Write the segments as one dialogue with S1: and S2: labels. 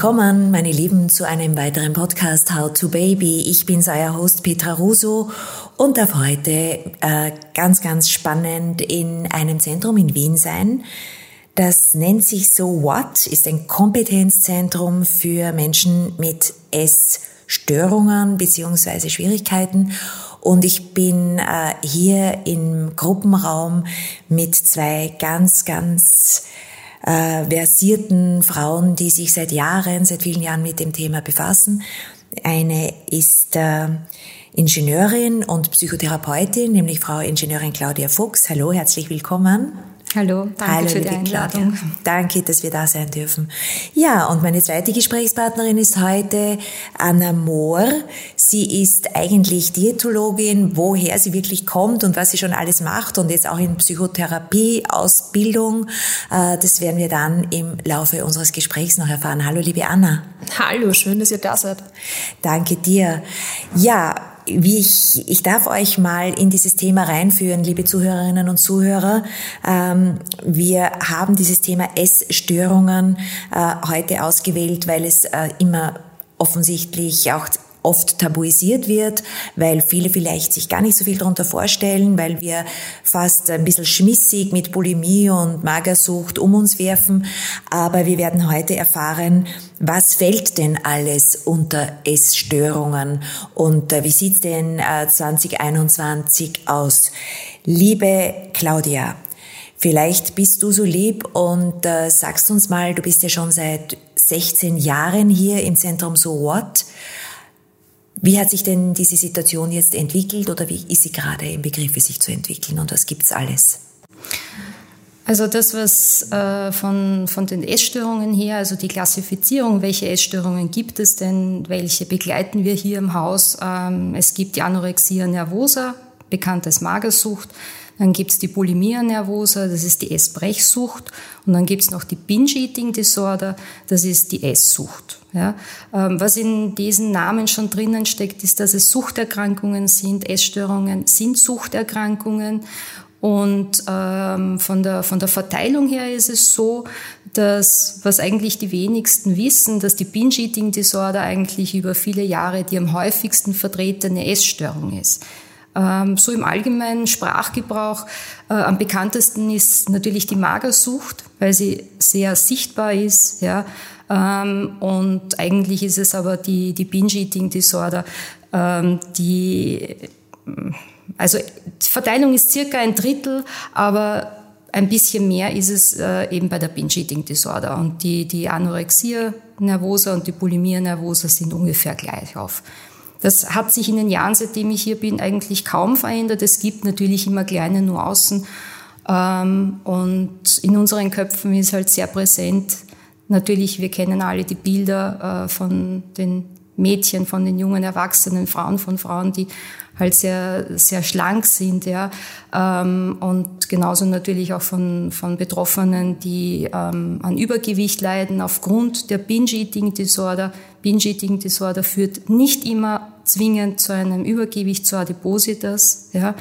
S1: Willkommen, meine Lieben, zu einem weiteren Podcast How to Baby. Ich bin euer Host Petra Russo und darf heute äh, ganz, ganz spannend in einem Zentrum in Wien sein. Das nennt sich So What, ist ein Kompetenzzentrum für Menschen mit Essstörungen beziehungsweise Schwierigkeiten. Und ich bin äh, hier im Gruppenraum mit zwei ganz, ganz äh, versierten Frauen, die sich seit Jahren, seit vielen Jahren mit dem Thema befassen. Eine ist äh, Ingenieurin und Psychotherapeutin, nämlich Frau Ingenieurin Claudia Fuchs. Hallo, herzlich willkommen.
S2: Hallo, danke
S1: Hallo,
S2: für die Einladung.
S1: Claudia. Danke, dass wir da sein dürfen. Ja, und meine zweite Gesprächspartnerin ist heute Anna Mohr. Sie ist eigentlich Diätologin, woher sie wirklich kommt und was sie schon alles macht und jetzt auch in Psychotherapie-Ausbildung. Äh, das werden wir dann im Laufe unseres Gesprächs noch erfahren. Hallo, liebe Anna.
S2: Hallo, schön, dass ihr da seid.
S1: Danke dir. Ja, wie ich, ich darf euch mal in dieses Thema reinführen, liebe Zuhörerinnen und Zuhörer. Ähm, wir haben dieses Thema Essstörungen äh, heute ausgewählt, weil es äh, immer offensichtlich auch oft tabuisiert wird, weil viele vielleicht sich gar nicht so viel darunter vorstellen, weil wir fast ein bisschen schmissig mit Bulimie und Magersucht um uns werfen. Aber wir werden heute erfahren, was fällt denn alles unter Essstörungen und äh, wie sieht's denn äh, 2021 aus? Liebe Claudia, vielleicht bist du so lieb und äh, sagst uns mal, du bist ja schon seit 16 Jahren hier im Zentrum So What. Wie hat sich denn diese Situation jetzt entwickelt oder wie ist sie gerade im Begriff, sich zu entwickeln und was gibt's alles?
S2: Also das, was äh, von, von den Essstörungen her, also die Klassifizierung, welche Essstörungen gibt es denn, welche begleiten wir hier im Haus? Ähm, es gibt die Anorexia nervosa, bekannt als Magersucht. Dann gibt's die Bulimia nervosa, das ist die Essbrechsucht. Und dann gibt's noch die Binge-Eating Disorder, das ist die Esssucht. Ja, ähm, was in diesen Namen schon drinnen steckt, ist, dass es Suchterkrankungen sind, Essstörungen sind Suchterkrankungen. Und ähm, von, der, von der Verteilung her ist es so, dass, was eigentlich die wenigsten wissen, dass die Binge-Eating Disorder eigentlich über viele Jahre die am häufigsten vertretene Essstörung ist. Ähm, so im allgemeinen Sprachgebrauch äh, am bekanntesten ist natürlich die Magersucht, weil sie sehr sichtbar ist. Ja. Ähm, und eigentlich ist es aber die, die Binge-Eating-Disorder, ähm, die, also die Verteilung ist circa ein Drittel, aber ein bisschen mehr ist es äh, eben bei der Binge-Eating-Disorder. Und die, die Anorexia nervosa und die Bulimia nervosa sind ungefähr gleich auf. Das hat sich in den Jahren, seitdem ich hier bin, eigentlich kaum verändert. Es gibt natürlich immer kleine Nuancen. Ähm, und in unseren Köpfen ist halt sehr präsent, natürlich, wir kennen alle die Bilder äh, von den Mädchen, von den jungen Erwachsenen, Frauen von Frauen, die halt sehr, sehr schlank sind, ja. Ähm, und genauso natürlich auch von, von Betroffenen, die ähm, an Übergewicht leiden aufgrund der Binge-Eating-Disorder. Binge-Eating-Disorder führt nicht immer zwingend zu einem Übergewicht, zu Adipositas, ja.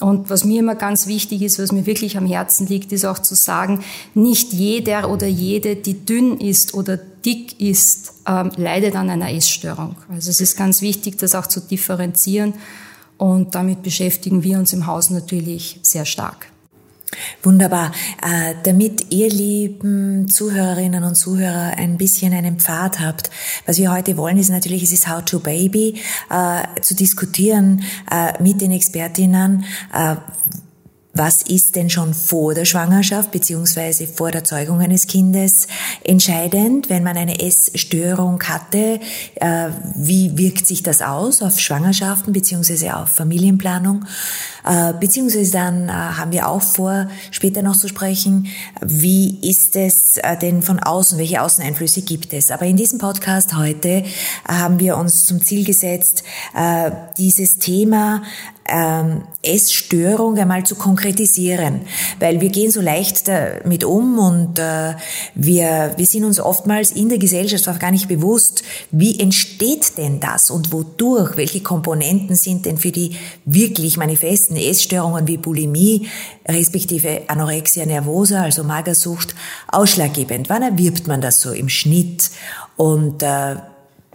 S2: Und was mir immer ganz wichtig ist, was mir wirklich am Herzen liegt, ist auch zu sagen, nicht jeder oder jede, die dünn ist oder dick ist, ähm, leidet an einer Essstörung. Also es ist ganz wichtig, das auch zu differenzieren. Und damit beschäftigen wir uns im Haus natürlich sehr stark.
S1: Wunderbar. Äh, damit ihr lieben Zuhörerinnen und Zuhörer ein bisschen einen Pfad habt, was wir heute wollen, ist natürlich, es ist How to Baby, äh, zu diskutieren äh, mit den Expertinnen, was ist denn schon vor der Schwangerschaft beziehungsweise vor der Zeugung eines Kindes entscheidend, wenn man eine Essstörung hatte? Äh, wie wirkt sich das aus auf Schwangerschaften beziehungsweise auf Familienplanung? Äh, beziehungsweise dann äh, haben wir auch vor, später noch zu sprechen, wie ist es denn von außen, welche Außeneinflüsse gibt es? Aber in diesem Podcast heute haben wir uns zum Ziel gesetzt, dieses Thema ähm, Essstörung einmal zu konkretisieren, weil wir gehen so leicht damit um und äh, wir, wir sind uns oftmals in der Gesellschaft auch gar nicht bewusst, wie entsteht denn das und wodurch, welche Komponenten sind denn für die wirklich manifesten Essstörungen wie Bulimie respektive Anorexia nervosa, also Magersucht, ausschlaggebend. Wann erwirbt man das so im Schnitt? Und äh,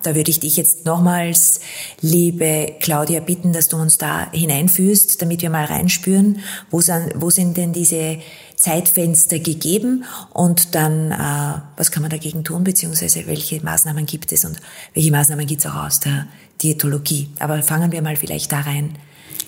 S1: da würde ich dich jetzt nochmals, liebe Claudia, bitten, dass du uns da hineinführst, damit wir mal reinspüren, wo sind, wo sind denn diese Zeitfenster gegeben und dann, äh, was kann man dagegen tun, beziehungsweise welche Maßnahmen gibt es und welche Maßnahmen gibt es auch aus der Diätologie. Aber fangen wir mal vielleicht da rein.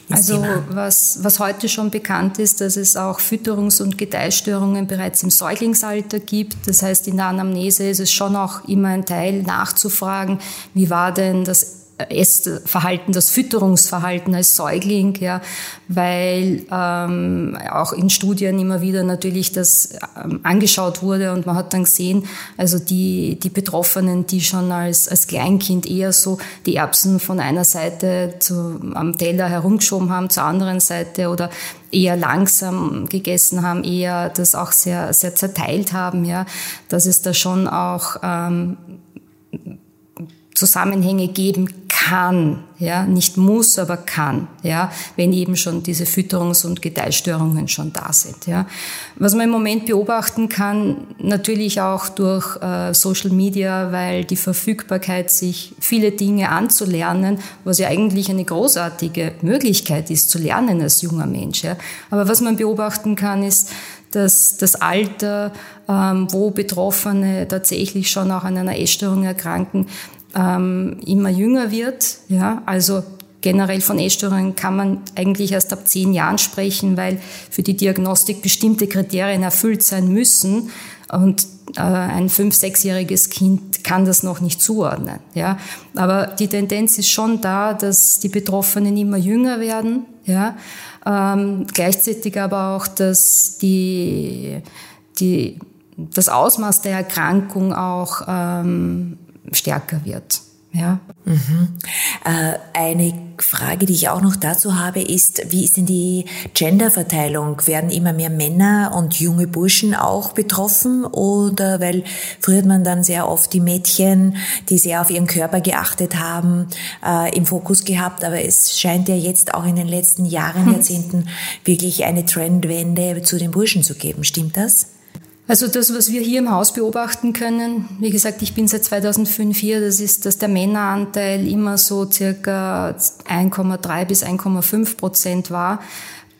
S2: Also was, was heute schon bekannt ist, dass es auch Fütterungs- und Gedeihstörungen bereits im Säuglingsalter gibt. Das heißt, in der Anamnese ist es schon auch immer ein Teil nachzufragen, wie war denn das Essverhalten, das Fütterungsverhalten als Säugling, ja, weil ähm, auch in Studien immer wieder natürlich das ähm, angeschaut wurde und man hat dann gesehen, also die, die Betroffenen, die schon als, als Kleinkind eher so die Erbsen von einer Seite zu, am Teller herumgeschoben haben, zur anderen Seite oder eher langsam gegessen haben, eher das auch sehr, sehr zerteilt haben, ja, dass es da schon auch ähm, Zusammenhänge geben kann, ja, nicht muss, aber kann, ja, wenn eben schon diese Fütterungs- und Gedeihstörungen schon da sind, ja. Was man im Moment beobachten kann, natürlich auch durch äh, Social Media, weil die Verfügbarkeit, sich viele Dinge anzulernen, was ja eigentlich eine großartige Möglichkeit ist, zu lernen als junger Mensch, ja. Aber was man beobachten kann, ist, dass das Alter, ähm, wo Betroffene tatsächlich schon auch an einer Essstörung erkranken, ähm, immer jünger wird. Ja, also generell von Essstörungen kann man eigentlich erst ab zehn Jahren sprechen, weil für die Diagnostik bestimmte Kriterien erfüllt sein müssen. Und äh, ein fünf-, sechsjähriges Kind kann das noch nicht zuordnen. Ja, aber die Tendenz ist schon da, dass die Betroffenen immer jünger werden. Ja, ähm, gleichzeitig aber auch, dass die, die, das Ausmaß der Erkrankung auch ähm, stärker wird. Ja.
S1: Mhm. Äh, eine Frage, die ich auch noch dazu habe, ist, wie ist denn die Genderverteilung? Werden immer mehr Männer und junge Burschen auch betroffen? Oder weil früher hat man dann sehr oft die Mädchen, die sehr auf ihren Körper geachtet haben, äh, im Fokus gehabt. Aber es scheint ja jetzt auch in den letzten Jahren, hm. Jahrzehnten wirklich eine Trendwende zu den Burschen zu geben. Stimmt das?
S2: Also das, was wir hier im Haus beobachten können, wie gesagt, ich bin seit 2005 hier, das ist, dass der Männeranteil immer so circa 1,3 bis 1,5 Prozent war.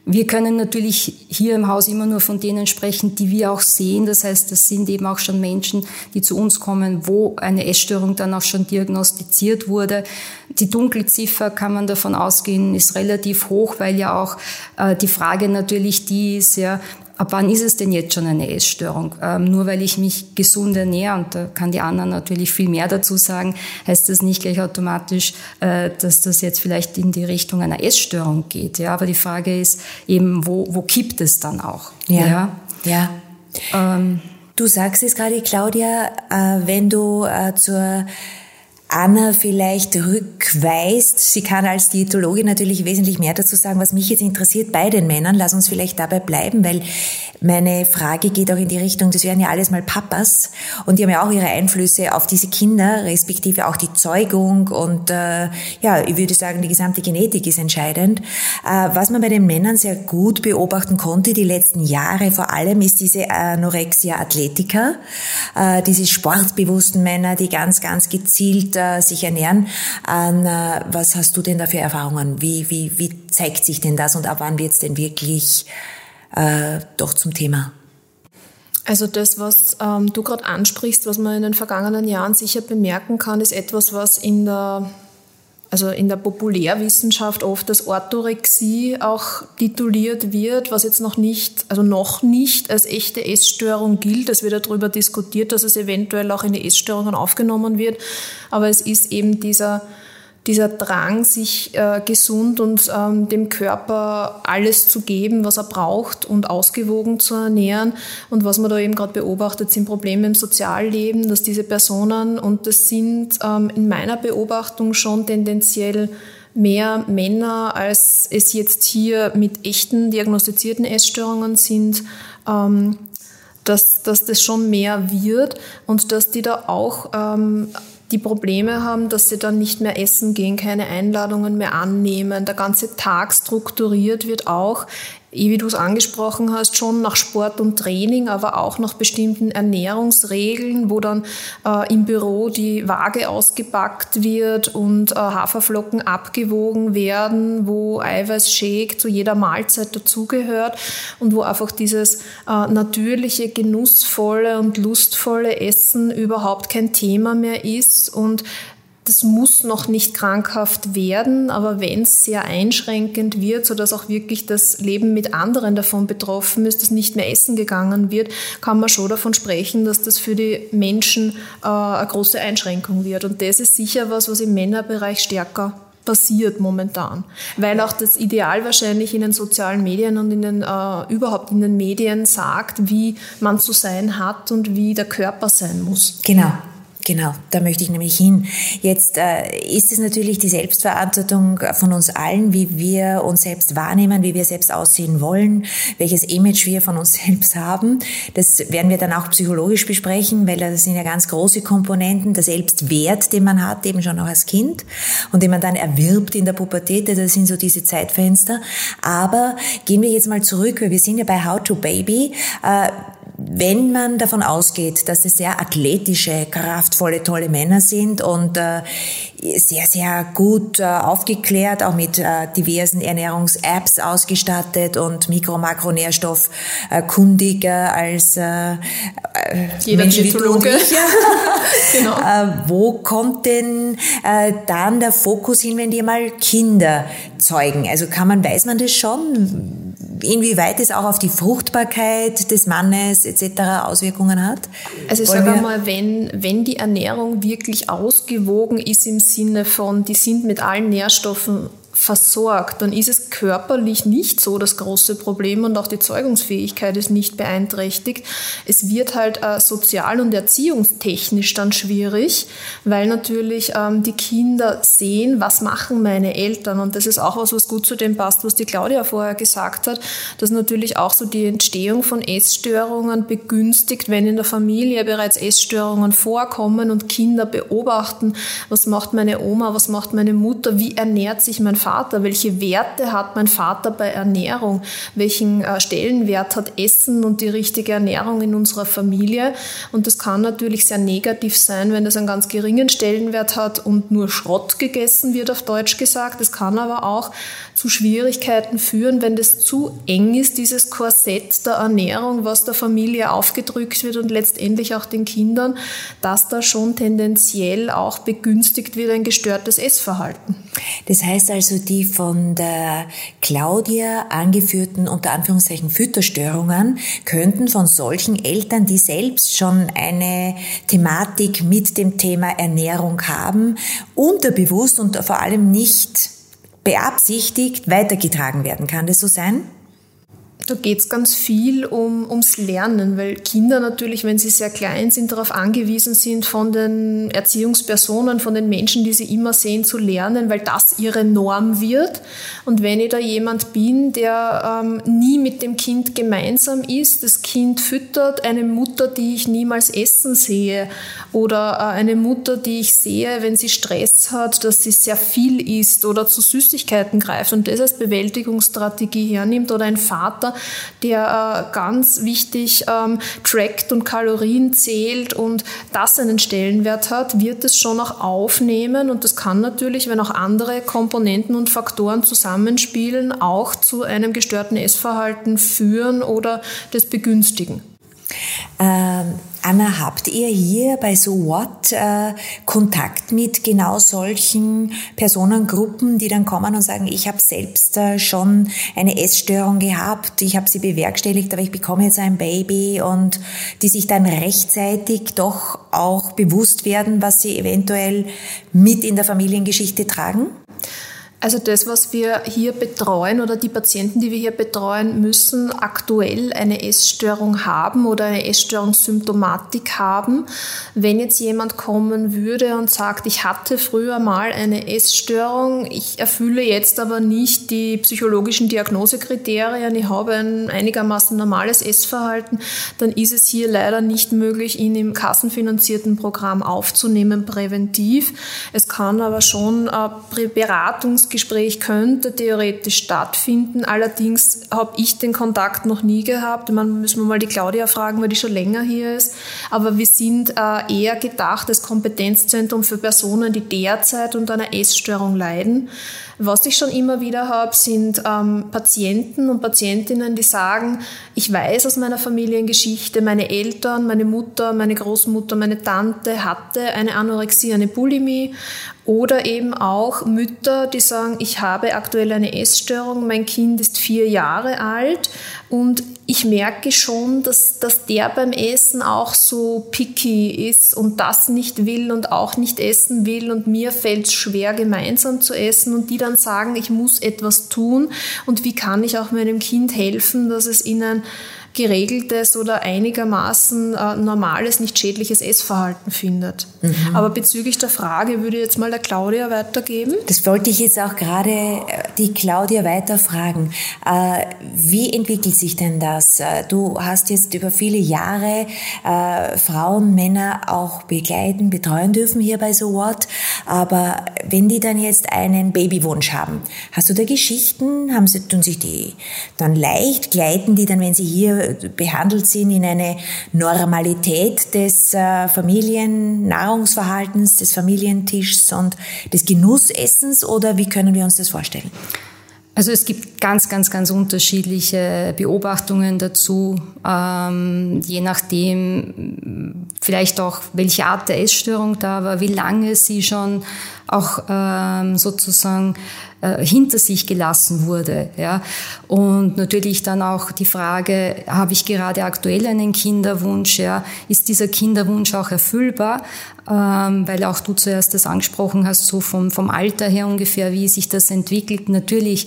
S2: Wir können natürlich hier im Haus immer nur von denen sprechen, die wir auch sehen. Das heißt, das sind eben auch schon Menschen, die zu uns kommen, wo eine Essstörung dann auch schon diagnostiziert wurde. Die Dunkelziffer, kann man davon ausgehen, ist relativ hoch, weil ja auch äh, die Frage natürlich die ist ja, ab wann ist es denn jetzt schon eine Essstörung? Ähm, nur weil ich mich gesund ernähre, und da kann die Anna natürlich viel mehr dazu sagen, heißt das nicht gleich automatisch, äh, dass das jetzt vielleicht in die Richtung einer Essstörung geht. Ja, aber die Frage ist eben, wo, wo kippt es dann auch?
S1: Ja. Ja. ja. Ähm, du sagst es gerade, Claudia, äh, wenn du äh, zur Anna vielleicht rückweist. Sie kann als Diätologin natürlich wesentlich mehr dazu sagen, was mich jetzt interessiert bei den Männern. Lass uns vielleicht dabei bleiben, weil meine Frage geht auch in die Richtung, das wären ja alles mal Papas und die haben ja auch ihre Einflüsse auf diese Kinder, respektive auch die Zeugung und äh, ja, ich würde sagen, die gesamte Genetik ist entscheidend. Äh, was man bei den Männern sehr gut beobachten konnte die letzten Jahre vor allem, ist diese Anorexia Athletica, äh, diese sportbewussten Männer, die ganz, ganz gezielt äh, sich ernähren. Äh, was hast du denn da für Erfahrungen? Wie, wie, wie zeigt sich denn das und ab wann wird es denn wirklich äh, doch zum Thema?
S3: Also das, was ähm, du gerade ansprichst, was man in den vergangenen Jahren sicher bemerken kann, ist etwas, was in der also in der Populärwissenschaft oft als Orthorexie auch tituliert wird, was jetzt noch nicht, also noch nicht als echte Essstörung gilt. Es wird darüber diskutiert, dass es eventuell auch in die Essstörungen aufgenommen wird. Aber es ist eben dieser dieser Drang, sich äh, gesund und ähm, dem Körper alles zu geben, was er braucht und ausgewogen zu ernähren. Und was man da eben gerade beobachtet, sind Probleme im Sozialleben, dass diese Personen, und das sind ähm, in meiner Beobachtung schon tendenziell mehr Männer, als es jetzt hier mit echten diagnostizierten Essstörungen sind, ähm, dass, dass das schon mehr wird und dass die da auch ähm, die Probleme haben, dass sie dann nicht mehr essen gehen, keine Einladungen mehr annehmen, der ganze Tag strukturiert wird auch wie du es angesprochen hast, schon nach Sport und Training, aber auch nach bestimmten Ernährungsregeln, wo dann äh, im Büro die Waage ausgepackt wird und äh, Haferflocken abgewogen werden, wo Eiweißshake zu jeder Mahlzeit dazugehört und wo einfach dieses äh, natürliche, genussvolle und lustvolle Essen überhaupt kein Thema mehr ist und das muss noch nicht krankhaft werden, aber wenn es sehr einschränkend wird, sodass auch wirklich das Leben mit anderen davon betroffen ist, dass nicht mehr essen gegangen wird, kann man schon davon sprechen, dass das für die Menschen äh, eine große Einschränkung wird. Und das ist sicher was, was im Männerbereich stärker passiert momentan, weil auch das Ideal wahrscheinlich in den sozialen Medien und in den, äh, überhaupt in den Medien sagt, wie man zu sein hat und wie der Körper sein muss.
S1: Genau. Genau, da möchte ich nämlich hin. Jetzt äh, ist es natürlich die Selbstverantwortung von uns allen, wie wir uns selbst wahrnehmen, wie wir selbst aussehen wollen, welches Image wir von uns selbst haben. Das werden wir dann auch psychologisch besprechen, weil das sind ja ganz große Komponenten. Der Selbstwert, den man hat, eben schon auch als Kind und den man dann erwirbt in der Pubertät, das sind so diese Zeitfenster. Aber gehen wir jetzt mal zurück, weil wir sind ja bei How to Baby. Äh, wenn man davon ausgeht, dass es sehr athletische, kraftvolle, tolle Männer sind und äh, sehr, sehr gut äh, aufgeklärt, auch mit äh, diversen Ernährungs-Apps ausgestattet und Mikro-, Makronährstoff äh, kundiger als äh,
S3: Jeder Menschen wie du und ich.
S1: genau. äh, wo kommt denn äh, dann der Fokus hin, wenn die mal Kinder zeugen? Also kann man, weiß man das schon? Inwieweit es auch auf die Fruchtbarkeit des Mannes etc. Auswirkungen hat?
S3: Also ich sage mal, wenn, wenn die Ernährung wirklich ausgewogen ist im Sinne von, die sind mit allen Nährstoffen versorgt, dann ist es körperlich nicht so das große Problem und auch die Zeugungsfähigkeit ist nicht beeinträchtigt. Es wird halt äh, sozial und erziehungstechnisch dann schwierig, weil natürlich ähm, die Kinder sehen, was machen meine Eltern und das ist auch was, was gut zu dem passt, was die Claudia vorher gesagt hat, dass natürlich auch so die Entstehung von Essstörungen begünstigt, wenn in der Familie bereits Essstörungen vorkommen und Kinder beobachten, was macht meine Oma, was macht meine Mutter, wie ernährt sich mein Vater, Vater? Welche Werte hat mein Vater bei Ernährung? Welchen äh, Stellenwert hat Essen und die richtige Ernährung in unserer Familie? Und das kann natürlich sehr negativ sein, wenn das einen ganz geringen Stellenwert hat und nur Schrott gegessen wird, auf Deutsch gesagt. Es kann aber auch zu Schwierigkeiten führen, wenn das zu eng ist, dieses Korsett der Ernährung, was der Familie aufgedrückt wird und letztendlich auch den Kindern, dass da schon tendenziell auch begünstigt wird ein gestörtes Essverhalten.
S1: Das heißt also, die von der Claudia angeführten unter Anführungszeichen Fütterstörungen könnten von solchen Eltern, die selbst schon eine Thematik mit dem Thema Ernährung haben, unterbewusst und vor allem nicht beabsichtigt weitergetragen werden. Kann das so sein?
S3: Da geht es ganz viel um, ums Lernen, weil Kinder natürlich, wenn sie sehr klein sind, darauf angewiesen sind, von den Erziehungspersonen, von den Menschen, die sie immer sehen, zu lernen, weil das ihre Norm wird. Und wenn ich da jemand bin, der ähm, nie mit dem Kind gemeinsam ist, das Kind füttert, eine Mutter, die ich niemals essen sehe, oder äh, eine Mutter, die ich sehe, wenn sie Stress hat, dass sie sehr viel isst oder zu Süßigkeiten greift und das als Bewältigungsstrategie hernimmt, oder ein Vater, der äh, ganz wichtig ähm, trackt und Kalorien zählt und das einen Stellenwert hat, wird es schon auch aufnehmen und das kann natürlich, wenn auch andere Komponenten und Faktoren zusammenspielen, auch zu einem gestörten Essverhalten führen oder das begünstigen.
S1: Ähm, Anna, habt ihr hier bei So What äh, Kontakt mit genau solchen Personengruppen, die dann kommen und sagen, ich habe selbst äh, schon eine Essstörung gehabt, ich habe sie bewerkstelligt, aber ich bekomme jetzt ein Baby und die sich dann rechtzeitig doch auch bewusst werden, was sie eventuell mit in der Familiengeschichte tragen?
S3: Also das, was wir hier betreuen oder die Patienten, die wir hier betreuen, müssen aktuell eine Essstörung haben oder eine Essstörungssymptomatik haben. Wenn jetzt jemand kommen würde und sagt, ich hatte früher mal eine Essstörung, ich erfülle jetzt aber nicht die psychologischen Diagnosekriterien, ich habe ein einigermaßen normales Essverhalten, dann ist es hier leider nicht möglich, ihn im kassenfinanzierten Programm aufzunehmen, präventiv. Es kann aber schon äh, Beratungs Gespräch könnte theoretisch stattfinden. Allerdings habe ich den Kontakt noch nie gehabt. Man müssen wir mal die Claudia fragen, weil die schon länger hier ist. Aber wir sind äh, eher gedacht als Kompetenzzentrum für Personen, die derzeit unter einer Essstörung leiden. Was ich schon immer wieder habe, sind ähm, Patienten und Patientinnen, die sagen, ich weiß aus meiner Familiengeschichte, meine Eltern, meine Mutter, meine Großmutter, meine Tante hatte eine Anorexie, eine Bulimie oder eben auch Mütter, die sagen, ich habe aktuell eine Essstörung, mein Kind ist vier Jahre alt und ich merke schon, dass, dass der beim Essen auch so picky ist und das nicht will und auch nicht essen will und mir fällt es schwer, gemeinsam zu essen und die dann sagen, ich muss etwas tun und wie kann ich auch meinem Kind helfen, dass es ihnen geregeltes oder einigermaßen äh, normales, nicht schädliches Essverhalten findet. Mhm. Aber bezüglich der Frage würde ich jetzt mal der Claudia weitergeben.
S1: Das wollte ich jetzt auch gerade äh, die Claudia weiterfragen. Äh, wie entwickelt sich denn das? Äh, du hast jetzt über viele Jahre äh, Frauen, Männer auch begleiten, betreuen dürfen hier bei So What. Aber wenn die dann jetzt einen Babywunsch haben, hast du da Geschichten? Haben sie, tun sich die dann leicht? Gleiten die dann, wenn sie hier behandelt sind in eine Normalität des äh, Familiennahrungsverhaltens, des Familientischs und des Genussessens oder wie können wir uns das vorstellen?
S2: Also es gibt ganz, ganz, ganz unterschiedliche Beobachtungen dazu, ähm, je nachdem vielleicht auch, welche Art der Essstörung da war, wie lange sie schon auch ähm, sozusagen äh, hinter sich gelassen wurde. Ja. Und natürlich dann auch die Frage, habe ich gerade aktuell einen Kinderwunsch? Ja? Ist dieser Kinderwunsch auch erfüllbar? Ähm, weil auch du zuerst das angesprochen hast, so vom, vom Alter her ungefähr, wie sich das entwickelt. Natürlich,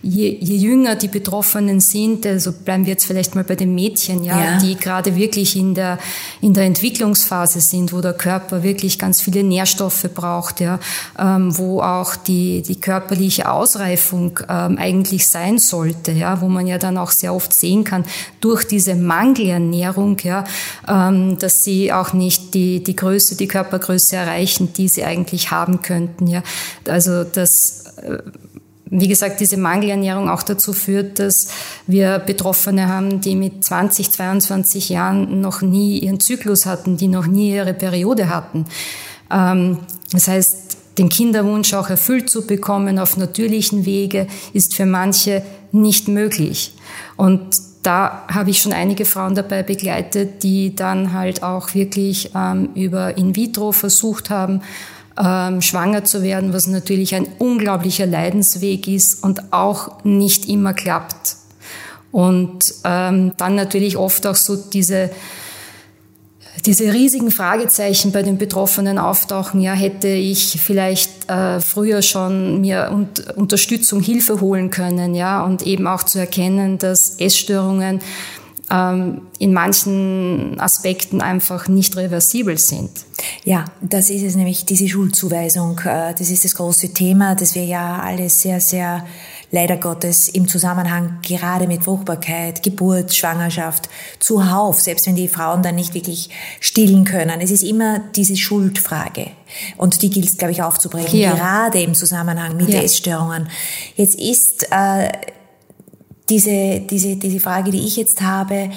S2: je, je jünger die Betroffenen sind, also bleiben wir jetzt vielleicht mal bei den Mädchen, ja, ja. die gerade wirklich in der, in der Entwicklungsphase sind, wo der Körper wirklich ganz viele Nährstoffe braucht, ja, ähm, wo auch die, die körperliche Ausreifung ähm, eigentlich sein sollte, ja, wo man ja dann auch sehr oft sehen kann, durch diese Mangelernährung, ja, dass sie auch nicht die, die Größe, die Körper Körpergröße erreichen, die sie eigentlich haben könnten. Ja. Also das äh, wie gesagt, diese Mangelernährung auch dazu führt, dass wir Betroffene haben, die mit 20, 22 Jahren noch nie ihren Zyklus hatten, die noch nie ihre Periode hatten. Ähm, das heißt, den Kinderwunsch auch erfüllt zu bekommen auf natürlichen Wege ist für manche nicht möglich. Und da habe ich schon einige Frauen dabei begleitet, die dann halt auch wirklich ähm, über In vitro versucht haben, ähm, schwanger zu werden, was natürlich ein unglaublicher Leidensweg ist und auch nicht immer klappt. Und ähm, dann natürlich oft auch so diese diese riesigen Fragezeichen bei den Betroffenen auftauchen, ja, hätte ich vielleicht äh, früher schon mir und, Unterstützung, Hilfe holen können, ja, und eben auch zu erkennen, dass Essstörungen ähm, in manchen Aspekten einfach nicht reversibel sind.
S1: Ja, das ist es nämlich, diese Schuldzuweisung. Äh, das ist das große Thema, das wir ja alle sehr, sehr leider Gottes im Zusammenhang gerade mit Fruchtbarkeit, Geburt, Schwangerschaft zuhauf, selbst wenn die Frauen dann nicht wirklich stillen können. Es ist immer diese Schuldfrage. Und die gilt es, glaube ich, aufzubrechen, ja. gerade im Zusammenhang mit ja. Essstörungen. Jetzt ist äh, diese, diese, diese Frage, die ich jetzt habe,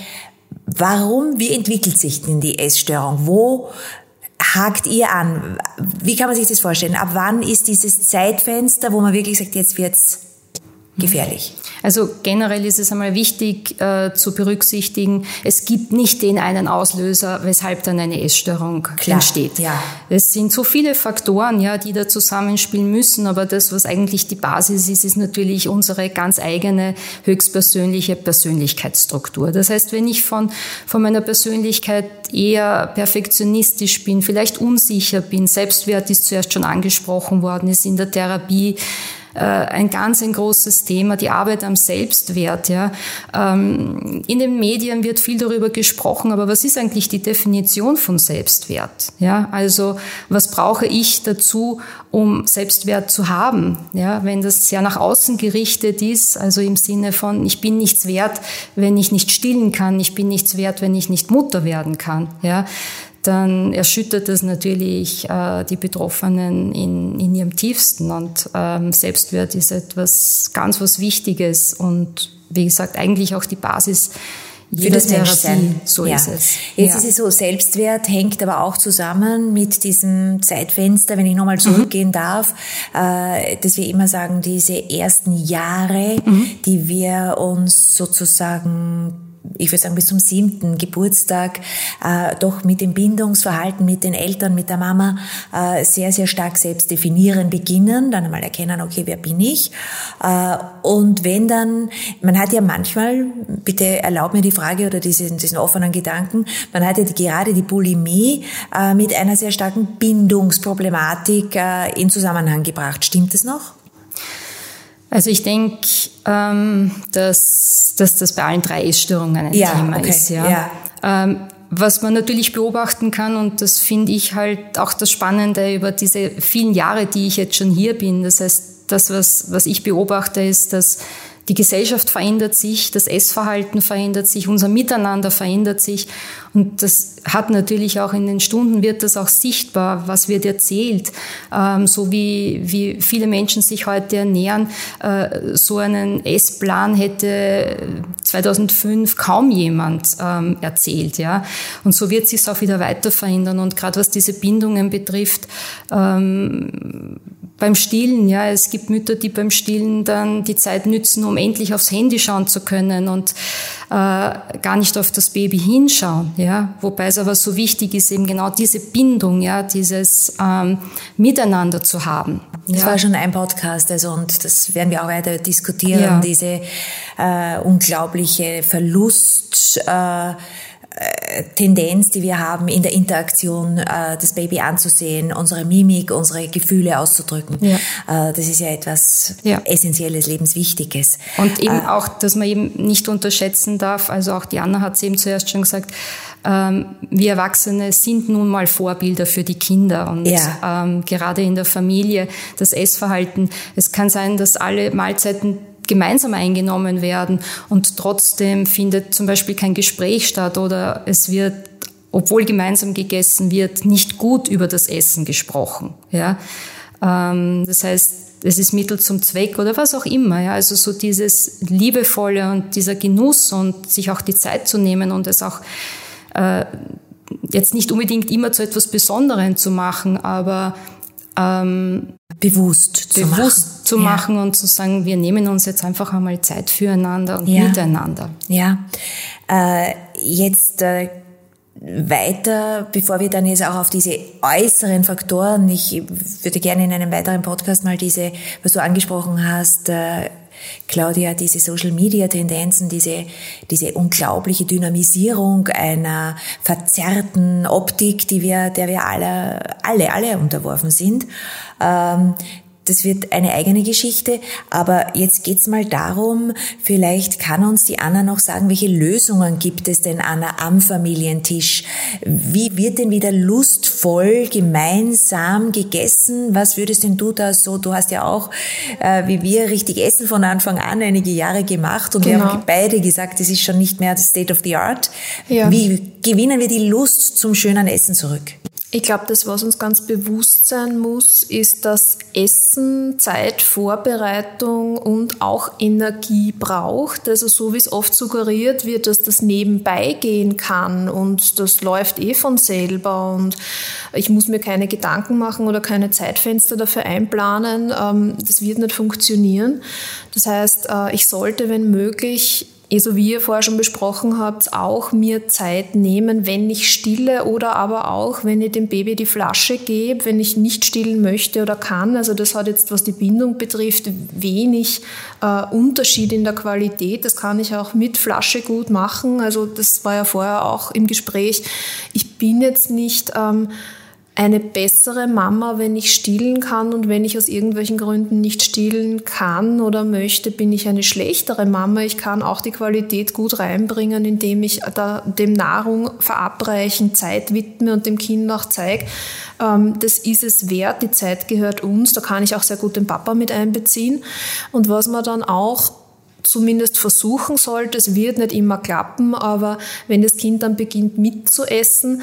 S1: warum, wie entwickelt sich denn die Essstörung? Wo hakt ihr an? Wie kann man sich das vorstellen? Ab wann ist dieses Zeitfenster, wo man wirklich sagt, jetzt wird's gefährlich?
S2: Also generell ist es einmal wichtig äh, zu berücksichtigen, es gibt nicht den einen Auslöser, weshalb dann eine Essstörung Klar, entsteht. Ja. Es sind so viele Faktoren, ja, die da zusammenspielen müssen, aber das, was eigentlich die Basis ist, ist natürlich unsere ganz eigene höchstpersönliche Persönlichkeitsstruktur. Das heißt, wenn ich von, von meiner Persönlichkeit eher perfektionistisch bin, vielleicht unsicher bin, Selbstwert ist zuerst schon angesprochen worden, ist in der Therapie ein ganz ein großes Thema, die Arbeit am Selbstwert. Ja. Ähm, in den Medien wird viel darüber gesprochen, aber was ist eigentlich die Definition von Selbstwert? Ja, also was brauche ich dazu, um Selbstwert zu haben? Ja, wenn das sehr nach außen gerichtet ist, also im Sinne von, ich bin nichts wert, wenn ich nicht stillen kann, ich bin nichts wert, wenn ich nicht Mutter werden kann. Ja, dann erschüttert das natürlich äh, die Betroffenen in, in ihrem tiefsten. Und ähm, Selbstwert ist etwas ganz was Wichtiges und wie gesagt, eigentlich auch die Basis
S1: für das
S2: Therapie. So ja. ist es.
S1: Jetzt ja. ist es so, Selbstwert hängt aber auch zusammen mit diesem Zeitfenster, wenn ich nochmal zurückgehen mhm. darf, äh, dass wir immer sagen, diese ersten Jahre, mhm. die wir uns sozusagen ich würde sagen bis zum siebten Geburtstag äh, doch mit dem Bindungsverhalten mit den Eltern, mit der Mama äh, sehr, sehr stark selbst definieren beginnen, dann einmal erkennen, okay, wer bin ich? Äh, und wenn dann, man hat ja manchmal, bitte erlaub mir die Frage oder diesen, diesen offenen Gedanken, man hat ja die, gerade die Bulimie äh, mit einer sehr starken Bindungsproblematik äh, in Zusammenhang gebracht. Stimmt es noch?
S2: Also ich denke, ähm, dass, dass das bei allen drei Essstörungen ein ja, Thema okay. ist. Ja. ja. Ähm, was man natürlich beobachten kann, und das finde ich halt auch das Spannende über diese vielen Jahre, die ich jetzt schon hier bin. Das heißt, das, was, was ich beobachte, ist, dass die Gesellschaft verändert sich, das Essverhalten verändert sich, unser Miteinander verändert sich. Und das hat natürlich auch in den Stunden wird das auch sichtbar, was wird erzählt. Ähm, so wie, wie viele Menschen sich heute ernähren, äh, so einen Essplan hätte 2005 kaum jemand ähm, erzählt. Ja? Und so wird sich auch wieder weiter verändern. Und gerade was diese Bindungen betrifft, ähm, beim Stillen, ja, es gibt Mütter, die beim Stillen dann die Zeit nützen, um endlich aufs Handy schauen zu können und äh, gar nicht auf das Baby hinschauen, ja. Wobei es aber so wichtig ist, eben genau diese Bindung, ja, dieses ähm, Miteinander zu haben.
S1: Das ja. war schon ein Podcast, also und das werden wir auch weiter diskutieren, ja. diese äh, unglaubliche Verlust. Äh, äh, Tendenz, die wir haben, in der Interaktion äh, das Baby anzusehen, unsere Mimik, unsere Gefühle auszudrücken. Ja. Äh, das ist ja etwas ja. Essentielles, Lebenswichtiges.
S2: Und eben äh, auch, dass man eben nicht unterschätzen darf, also auch Diana hat es eben zuerst schon gesagt, ähm, wir Erwachsene sind nun mal Vorbilder für die Kinder und ja. ähm, gerade in der Familie das Essverhalten. Es kann sein, dass alle Mahlzeiten gemeinsam eingenommen werden und trotzdem findet zum Beispiel kein Gespräch statt oder es wird obwohl gemeinsam gegessen wird, nicht gut über das Essen gesprochen. Ja? Ähm, das heißt, es ist Mittel zum Zweck oder was auch immer. Ja? Also so dieses Liebevolle und dieser Genuss und sich auch die Zeit zu nehmen und es auch äh, jetzt nicht unbedingt immer zu etwas Besonderem zu machen, aber ähm,
S1: bewusst, zu
S2: bewusst
S1: machen.
S2: zu machen ja. und zu sagen, wir nehmen uns jetzt einfach einmal Zeit füreinander und ja. miteinander.
S1: Ja, äh, jetzt äh, weiter, bevor wir dann jetzt auch auf diese äußeren Faktoren, ich würde gerne in einem weiteren Podcast mal diese, was du angesprochen hast, äh, Claudia, diese Social-Media-Tendenzen, diese, diese unglaubliche Dynamisierung einer verzerrten Optik, die wir, der wir alle, alle, alle unterworfen sind, ähm, das wird eine eigene Geschichte. Aber jetzt geht's mal darum, vielleicht kann uns die Anna noch sagen, welche Lösungen gibt es denn, Anna, am Familientisch? Wie wird denn wieder lustvoll gemeinsam gegessen? Was würdest denn du da so, du hast ja auch, äh, wie wir, richtig Essen von Anfang an einige Jahre gemacht und genau. wir haben beide gesagt, es ist schon nicht mehr das State of the Art. Ja. Wie gewinnen wir die Lust zum schönen Essen zurück?
S3: Ich glaube, das, was uns ganz bewusst sein muss, ist, dass Essen Zeit, Vorbereitung und auch Energie braucht. Also so wie es oft suggeriert wird, dass das nebenbei gehen kann und das läuft eh von selber und ich muss mir keine Gedanken machen oder keine Zeitfenster dafür einplanen. Ähm, das wird nicht funktionieren. Das heißt, äh, ich sollte, wenn möglich, eh so wie ihr vorher schon besprochen habt, auch mir Zeit nehmen, wenn ich stille oder aber auch, wenn ich dem Baby die Flasche gebe, wenn ich nicht stillen möchte oder kann. Also das hat jetzt, was die Bindung betrifft, wenig äh, Unterschied in der Qualität. Das kann ich auch mit Flasche gut machen. Also das war ja vorher auch im Gespräch. Ich bin jetzt nicht... Ähm, eine bessere Mama, wenn ich stillen kann und wenn ich aus irgendwelchen Gründen nicht stillen kann oder möchte, bin ich eine schlechtere Mama. Ich kann auch die Qualität gut reinbringen, indem ich da dem Nahrung verabreichen, Zeit widme und dem Kind auch zeige, ähm, das ist es wert, die Zeit gehört uns, da kann ich auch sehr gut den Papa mit einbeziehen. Und was man dann auch zumindest versuchen sollte. Es wird nicht immer klappen, aber wenn das Kind dann beginnt mitzuessen,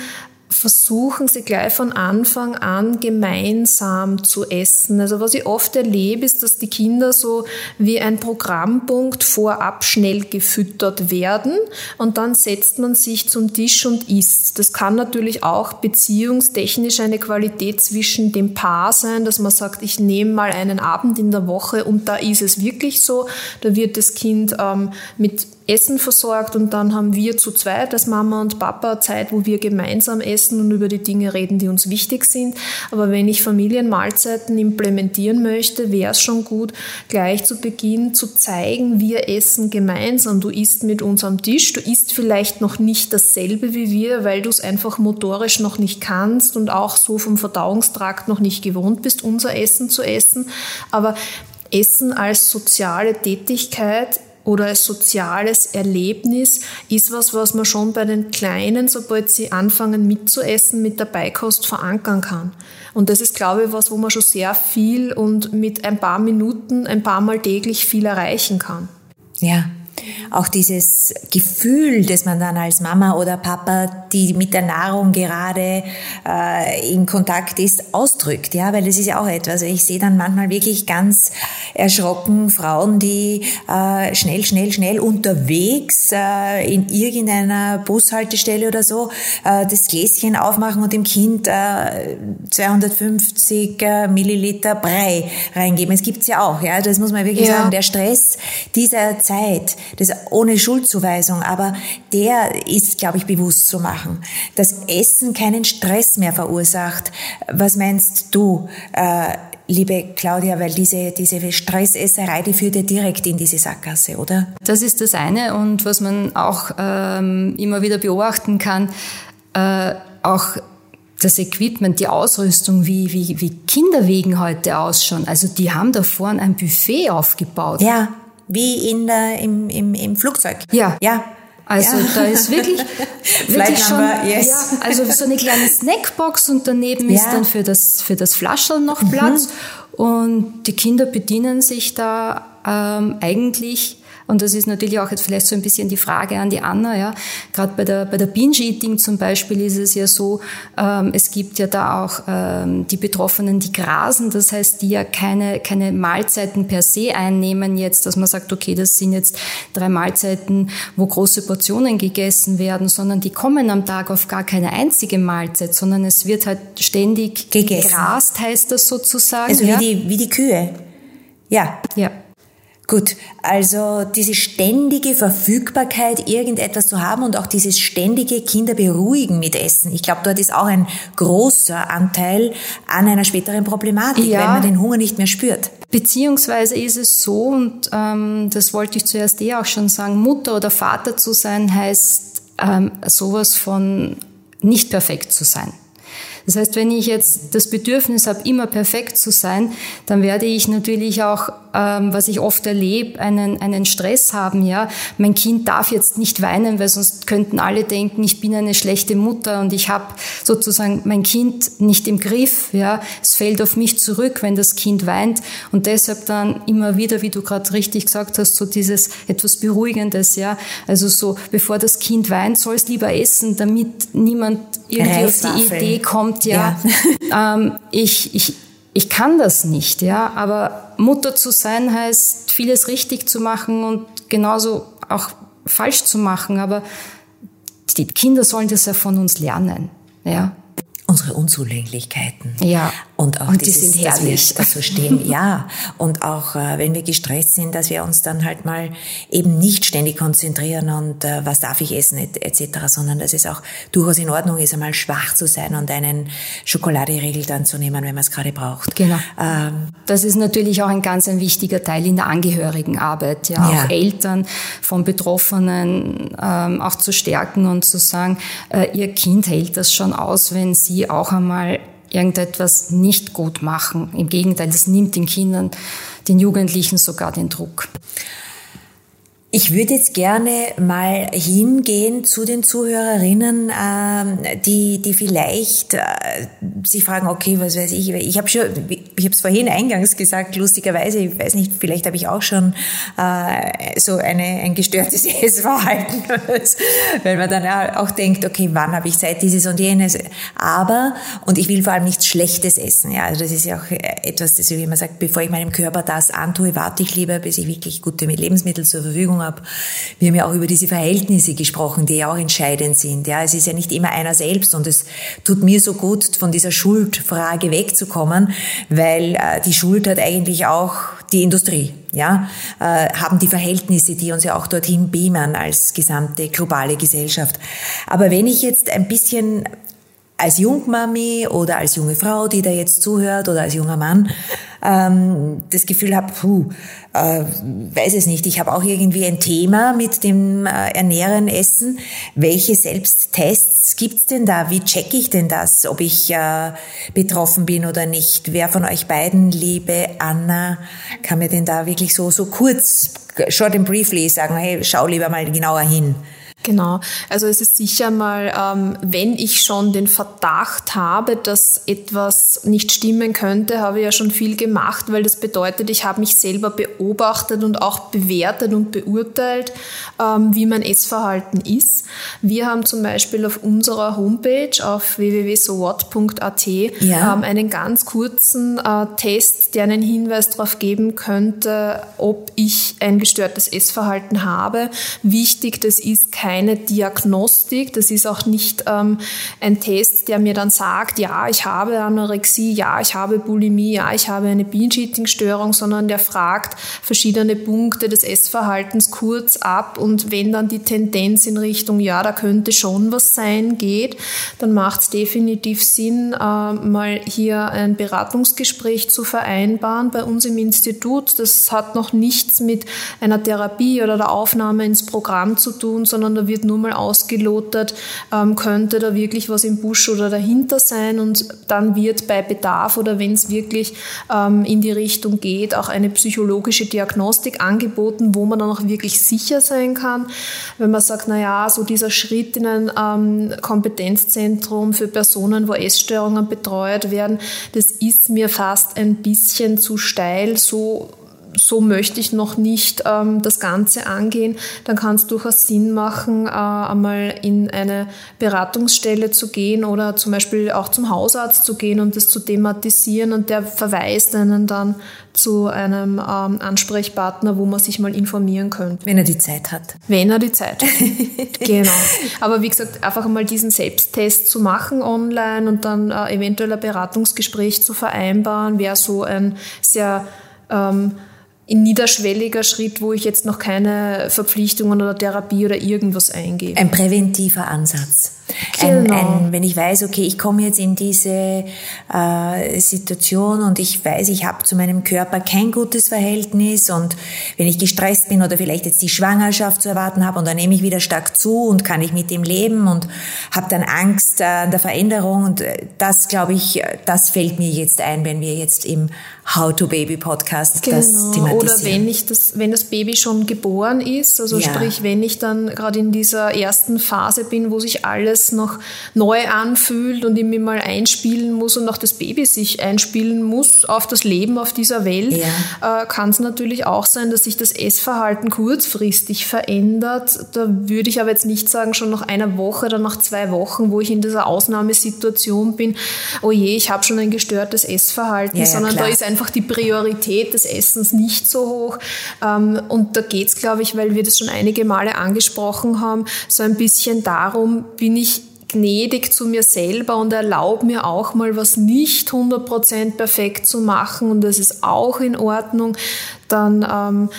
S3: versuchen sie gleich von Anfang an gemeinsam zu essen. Also was ich oft erlebe, ist, dass die Kinder so wie ein Programmpunkt vorab schnell gefüttert werden und dann setzt man sich zum Tisch und isst. Das kann natürlich auch beziehungstechnisch eine Qualität zwischen dem Paar sein, dass man sagt, ich nehme mal einen Abend in der Woche und da ist es wirklich so. Da wird das Kind ähm, mit Essen versorgt und dann haben wir zu zweit als Mama und Papa Zeit, wo wir gemeinsam essen und über die Dinge reden, die uns wichtig sind. Aber wenn ich Familienmahlzeiten implementieren möchte, wäre es schon gut, gleich zu Beginn zu zeigen, wir essen gemeinsam. Du isst mit uns am Tisch, du isst vielleicht noch nicht dasselbe wie wir, weil du es einfach motorisch noch nicht kannst und auch so vom Verdauungstrakt noch nicht gewohnt bist, unser Essen zu essen. Aber Essen als soziale Tätigkeit oder als soziales Erlebnis ist was, was man schon bei den Kleinen, sobald sie anfangen mitzuessen, mit der Beikost verankern kann. Und das ist, glaube ich, was, wo man schon sehr viel und mit ein paar Minuten, ein paar Mal täglich viel erreichen kann.
S1: Ja, auch dieses Gefühl, das man dann als Mama oder Papa, die mit der Nahrung gerade äh, in Kontakt ist, ausdrückt. Ja, weil das ist ja auch etwas. Ich sehe dann manchmal wirklich ganz erschrocken Frauen, die äh, schnell, schnell, schnell unterwegs äh, in irgendeiner Bushaltestelle oder so äh, das Gläschen aufmachen und dem Kind äh, 250 äh, Milliliter Brei reingeben. Es gibt's ja auch. Ja, das muss man wirklich ja. sagen. Der Stress dieser Zeit das ohne Schuldzuweisung, aber der ist, glaube ich, bewusst zu machen. Dass Essen keinen Stress mehr verursacht. Was meinst du, äh, liebe Claudia, weil diese, diese Stressesserei, die führt ja direkt in diese Sackgasse, oder?
S2: Das ist das eine und was man auch ähm, immer wieder beobachten kann, äh, auch das Equipment, die Ausrüstung, wie, wie, wie Kinderwegen heute ausschauen. Also die haben da vorne ein Buffet aufgebaut.
S1: Ja wie in der, im, im, im Flugzeug.
S2: Ja. Ja. Also ja. da ist wirklich, wirklich schon, yes. ja, also so eine kleine Snackbox und daneben ja. ist dann für das, für das Flaschel noch mhm. Platz. Mhm. Und die Kinder bedienen sich da ähm, eigentlich und das ist natürlich auch jetzt vielleicht so ein bisschen die Frage an die Anna, ja. Gerade bei der, bei der Binge-Eating zum Beispiel ist es ja so, ähm, es gibt ja da auch ähm, die Betroffenen, die grasen, das heißt, die ja keine, keine Mahlzeiten per se einnehmen jetzt, dass man sagt, okay, das sind jetzt drei Mahlzeiten, wo große Portionen gegessen werden, sondern die kommen am Tag auf gar keine einzige Mahlzeit, sondern es wird halt ständig gegessen. gegrast, heißt das sozusagen.
S1: Also wie, die, wie die Kühe. Ja.
S2: Ja.
S1: Gut, also diese ständige Verfügbarkeit, irgendetwas zu haben und auch dieses ständige Kinder beruhigen mit Essen. Ich glaube, dort ist auch ein großer Anteil an einer späteren Problematik, ja. wenn man den Hunger nicht mehr spürt.
S2: Beziehungsweise ist es so, und ähm, das wollte ich zuerst eh auch schon sagen, Mutter oder Vater zu sein heißt ähm, sowas von nicht perfekt zu sein. Das heißt, wenn ich jetzt das Bedürfnis habe, immer perfekt zu sein, dann werde ich natürlich auch, ähm, was ich oft erlebe, einen, einen Stress haben. Ja, mein Kind darf jetzt nicht weinen, weil sonst könnten alle denken, ich bin eine schlechte Mutter und ich habe sozusagen mein Kind nicht im Griff. Ja, es fällt auf mich zurück, wenn das Kind weint und deshalb dann immer wieder, wie du gerade richtig gesagt hast, so dieses etwas Beruhigendes. Ja, also so, bevor das Kind weint, soll es lieber essen, damit niemand irgendwie auf die Idee kommt kommt, ja, ja. ähm, ich, ich, ich kann das nicht, ja, aber Mutter zu sein heißt, vieles richtig zu machen und genauso auch falsch zu machen, aber die Kinder sollen das ja von uns lernen, ja
S1: unsere Unzulänglichkeiten.
S2: Ja.
S1: Und auch
S2: und
S1: dieses,
S2: die sind herrlich.
S1: dass wir dazu stehen. ja. Und auch, äh, wenn wir gestresst sind, dass wir uns dann halt mal eben nicht ständig konzentrieren und äh, was darf ich essen etc., sondern dass es auch durchaus in Ordnung ist, einmal schwach zu sein und einen Schokoladeregel dann zu nehmen, wenn man es gerade braucht.
S2: Genau. Ähm, das ist natürlich auch ein ganz ein wichtiger Teil in der Angehörigenarbeit, ja, ja. auch Eltern von Betroffenen ähm, auch zu stärken und zu sagen, äh, ihr Kind hält das schon aus, wenn sie auch einmal irgendetwas nicht gut machen. Im Gegenteil, das nimmt den Kindern, den Jugendlichen sogar den Druck.
S1: Ich würde jetzt gerne mal hingehen zu den Zuhörerinnen, ähm, die, die vielleicht äh, sich fragen, okay, was weiß ich, ich habe schon, ich habe es vorhin eingangs gesagt, lustigerweise, ich weiß nicht, vielleicht habe ich auch schon äh, so eine, ein gestörtes Essverhalten, weil man dann auch denkt, okay, wann habe ich Zeit, dieses und jenes. Aber, und ich will vor allem nichts Schlechtes essen, ja, also das ist ja auch etwas, das, wie man sagt, bevor ich meinem Körper das antue, warte ich lieber, bis ich wirklich gute Lebensmittel zur Verfügung habe. Wir haben ja auch über diese Verhältnisse gesprochen, die ja auch entscheidend sind. Ja, es ist ja nicht immer einer selbst und es tut mir so gut, von dieser Schuldfrage wegzukommen, weil äh, die Schuld hat eigentlich auch die Industrie. Ja, äh, haben die Verhältnisse, die uns ja auch dorthin beamen als gesamte globale Gesellschaft. Aber wenn ich jetzt ein bisschen als Jungmami oder als junge Frau, die da jetzt zuhört oder als junger Mann, ähm, das Gefühl habe, puh, äh, weiß es nicht, ich habe auch irgendwie ein Thema mit dem äh, Ernähren, Essen. Welche Selbsttests gibt's denn da? Wie checke ich denn das, ob ich äh, betroffen bin oder nicht? Wer von euch beiden, liebe Anna, kann mir denn da wirklich so, so kurz, short and briefly sagen, hey, schau lieber mal genauer hin?
S3: Genau, also es ist sicher mal, ähm, wenn ich schon den Verdacht habe, dass etwas nicht stimmen könnte, habe ich ja schon viel gemacht, weil das bedeutet, ich habe mich selber beobachtet und auch bewertet und beurteilt, ähm, wie mein Essverhalten ist. Wir haben zum Beispiel auf unserer Homepage auf www.sowhat.at ja. ähm, einen ganz kurzen äh, Test, der einen Hinweis darauf geben könnte, ob ich ein gestörtes Essverhalten habe. Wichtig, das ist kein keine Diagnostik. Das ist auch nicht ähm, ein Test, der mir dann sagt, ja, ich habe Anorexie, ja, ich habe Bulimie, ja, ich habe eine Binge-Eating-Störung, sondern der fragt verschiedene Punkte des Essverhaltens kurz ab und wenn dann die Tendenz in Richtung, ja, da könnte schon was sein, geht, dann macht es definitiv Sinn, äh, mal hier ein Beratungsgespräch zu vereinbaren bei uns im Institut. Das hat noch nichts mit einer Therapie oder der Aufnahme ins Programm zu tun, sondern da wird nur mal ausgelotet, ähm, könnte da wirklich was im Busch oder dahinter sein und dann wird bei Bedarf oder wenn es wirklich ähm, in die Richtung geht, auch eine psychologische Diagnostik angeboten, wo man dann auch wirklich sicher sein kann, wenn man sagt, naja, so dieser Schritt in ein ähm, Kompetenzzentrum für Personen, wo Essstörungen betreut werden, das ist mir fast ein bisschen zu steil, so so möchte ich noch nicht ähm, das Ganze angehen, dann kann es durchaus Sinn machen, äh, einmal in eine Beratungsstelle zu gehen oder zum Beispiel auch zum Hausarzt zu gehen und das zu thematisieren und der verweist einen dann zu einem ähm, Ansprechpartner, wo man sich mal informieren könnte.
S1: Wenn er die Zeit hat.
S3: Wenn er die Zeit hat. genau. Aber wie gesagt, einfach einmal diesen Selbsttest zu machen online und dann äh, eventuell ein Beratungsgespräch zu vereinbaren, wäre so ein sehr ähm, ein niederschwelliger Schritt, wo ich jetzt noch keine Verpflichtungen oder Therapie oder irgendwas eingehe.
S1: Ein präventiver Ansatz. Ein, ein, wenn ich weiß, okay, ich komme jetzt in diese äh, Situation und ich weiß, ich habe zu meinem Körper kein gutes Verhältnis und wenn ich gestresst bin oder vielleicht jetzt die Schwangerschaft zu erwarten habe und dann nehme ich wieder stark zu und kann ich mit dem leben und habe dann Angst äh, an der Veränderung und äh, das, glaube ich, das fällt mir jetzt ein, wenn wir jetzt im How to Baby Podcast
S3: genau. das thematisieren. Oder wenn ich das, wenn das Baby schon geboren ist, also ja. sprich, wenn ich dann gerade in dieser ersten Phase bin, wo sich alles alles noch neu anfühlt und ich mich mal einspielen muss und auch das Baby sich einspielen muss auf das Leben auf dieser Welt, ja. äh, kann es natürlich auch sein, dass sich das Essverhalten kurzfristig verändert. Da würde ich aber jetzt nicht sagen, schon nach einer Woche oder nach zwei Wochen, wo ich in dieser Ausnahmesituation bin, oh je, ich habe schon ein gestörtes Essverhalten, ja, ja, sondern klar. da ist einfach die Priorität des Essens nicht so hoch. Ähm, und da geht es, glaube ich, weil wir das schon einige Male angesprochen haben, so ein bisschen darum, bin ich gnädig zu mir selber und erlaube mir auch mal was nicht 100% perfekt zu machen und das ist auch in Ordnung, dann ähm,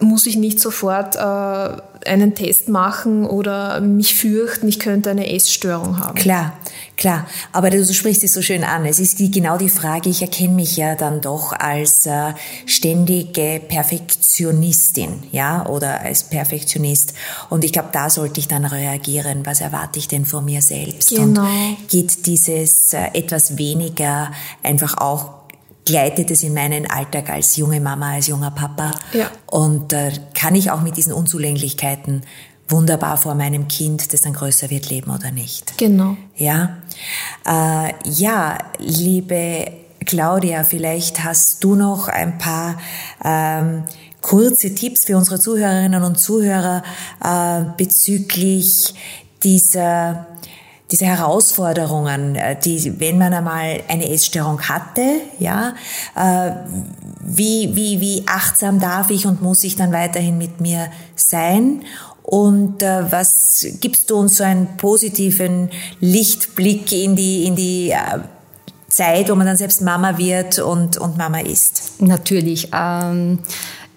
S3: muss ich nicht sofort äh, einen Test machen oder mich fürchten, ich könnte eine Essstörung haben.
S1: Klar, klar. Aber du sprichst es so schön an. Es ist die, genau die Frage, ich erkenne mich ja dann doch als äh, ständige Perfektionistin, ja, oder als Perfektionist. Und ich glaube, da sollte ich dann reagieren. Was erwarte ich denn von mir selbst?
S3: Genau.
S1: Und geht dieses äh, etwas weniger einfach auch gleitet es in meinen Alltag als junge Mama, als junger Papa.
S3: Ja.
S1: Und äh, kann ich auch mit diesen Unzulänglichkeiten wunderbar vor meinem Kind, das dann größer wird, leben oder nicht.
S3: Genau.
S1: Ja. Äh, ja, liebe Claudia, vielleicht hast du noch ein paar ähm, kurze Tipps für unsere Zuhörerinnen und Zuhörer äh, bezüglich dieser diese Herausforderungen, äh, die, wenn man einmal eine Essstörung hatte, ja, äh, wie, wie, wie achtsam darf ich und muss ich dann weiterhin mit mir sein? Und äh, was gibst du uns so einen positiven Lichtblick in die, in die Zeit, wo man dann selbst Mama wird und, und Mama ist?
S2: Natürlich. Ähm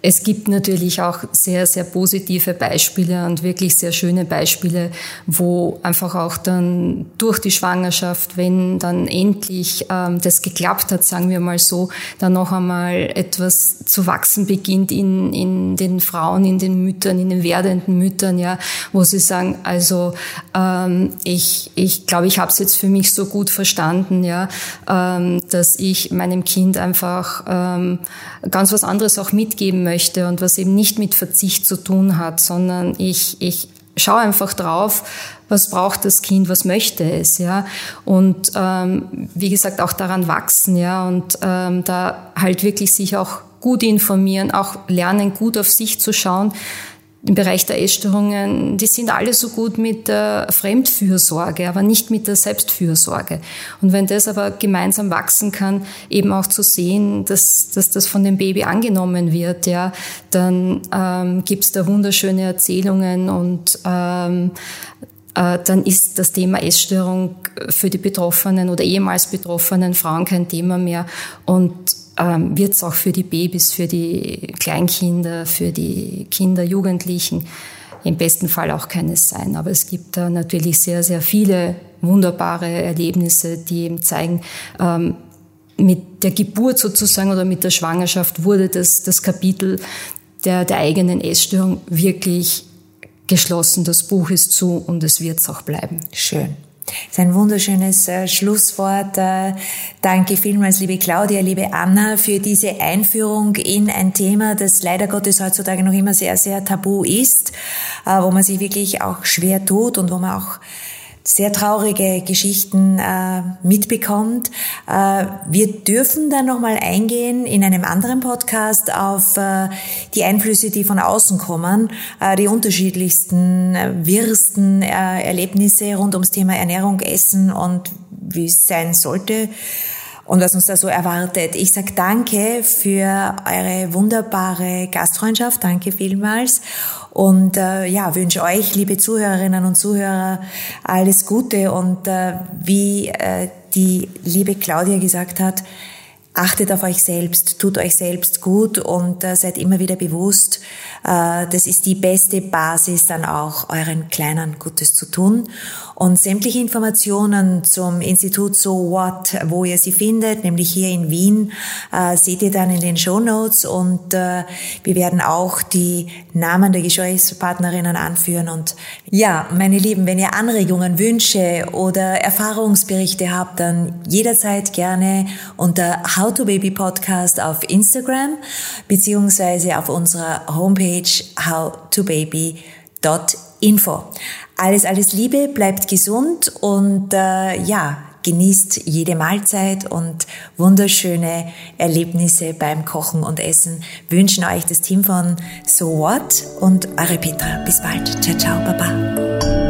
S2: es gibt natürlich auch sehr, sehr positive Beispiele und wirklich sehr schöne Beispiele, wo einfach auch dann durch die Schwangerschaft, wenn dann endlich ähm, das geklappt hat, sagen wir mal so, dann noch einmal etwas zu wachsen beginnt in, in den Frauen, in den Müttern, in den werdenden Müttern, ja, wo sie sagen, also ähm, ich, ich glaube, ich habe es jetzt für mich so gut verstanden, ja, ähm, dass ich meinem Kind einfach ähm, ganz was anderes auch mitgeben möchte möchte und was eben nicht mit Verzicht zu tun hat, sondern ich, ich schaue einfach drauf, was braucht das Kind, was möchte es, ja. Und ähm, wie gesagt, auch daran wachsen, ja, und ähm, da halt wirklich sich auch gut informieren, auch lernen, gut auf sich zu schauen, im Bereich der Essstörungen, die sind alle so gut mit der Fremdfürsorge, aber nicht mit der Selbstfürsorge. Und wenn das aber gemeinsam wachsen kann, eben auch zu sehen, dass, dass das von dem Baby angenommen wird, ja, dann ähm, gibt da wunderschöne Erzählungen und ähm, äh, dann ist das Thema Essstörung für die Betroffenen oder ehemals betroffenen Frauen kein Thema mehr. Und ähm, wird es auch für die Babys, für die Kleinkinder, für die Kinder, Jugendlichen im besten Fall auch keines sein. Aber es gibt da natürlich sehr, sehr viele wunderbare Erlebnisse, die eben zeigen, ähm, mit der Geburt sozusagen oder mit der Schwangerschaft wurde das, das Kapitel der, der eigenen Essstörung wirklich geschlossen. Das Buch ist zu und es wird es auch bleiben.
S1: Schön. Das ist ein wunderschönes äh, Schlusswort. Äh, danke vielmals, liebe Claudia, liebe Anna, für diese Einführung in ein Thema, das leider Gottes heutzutage noch immer sehr, sehr tabu ist, äh, wo man sich wirklich auch schwer tut und wo man auch sehr traurige Geschichten äh, mitbekommt. Äh, wir dürfen dann nochmal eingehen in einem anderen Podcast auf äh, die Einflüsse, die von außen kommen, äh, die unterschiedlichsten, äh, wirsten äh, Erlebnisse rund ums Thema Ernährung, Essen und wie es sein sollte und was uns da so erwartet. Ich sag danke für eure wunderbare Gastfreundschaft, danke vielmals. Und äh, ja, wünsche euch, liebe Zuhörerinnen und Zuhörer, alles Gute. Und äh, wie äh, die liebe Claudia gesagt hat, achtet auf euch selbst, tut euch selbst gut und äh, seid immer wieder bewusst, äh, das ist die beste Basis, dann auch euren Kleinen Gutes zu tun. Und sämtliche Informationen zum Institut So What, wo ihr sie findet, nämlich hier in Wien, äh, seht ihr dann in den Show Notes und äh, wir werden auch die Namen der Gesprächspartnerinnen anführen. Und ja, meine Lieben, wenn ihr Anregungen, Wünsche oder Erfahrungsberichte habt, dann jederzeit gerne unter How to Baby Podcast auf Instagram beziehungsweise auf unserer Homepage howtobaby.info. Alles, alles Liebe, bleibt gesund und äh, ja, genießt jede Mahlzeit und wunderschöne Erlebnisse beim Kochen und Essen. Wünschen euch das Team von So What und eure Petra. Bis bald. Ciao, ciao, baba.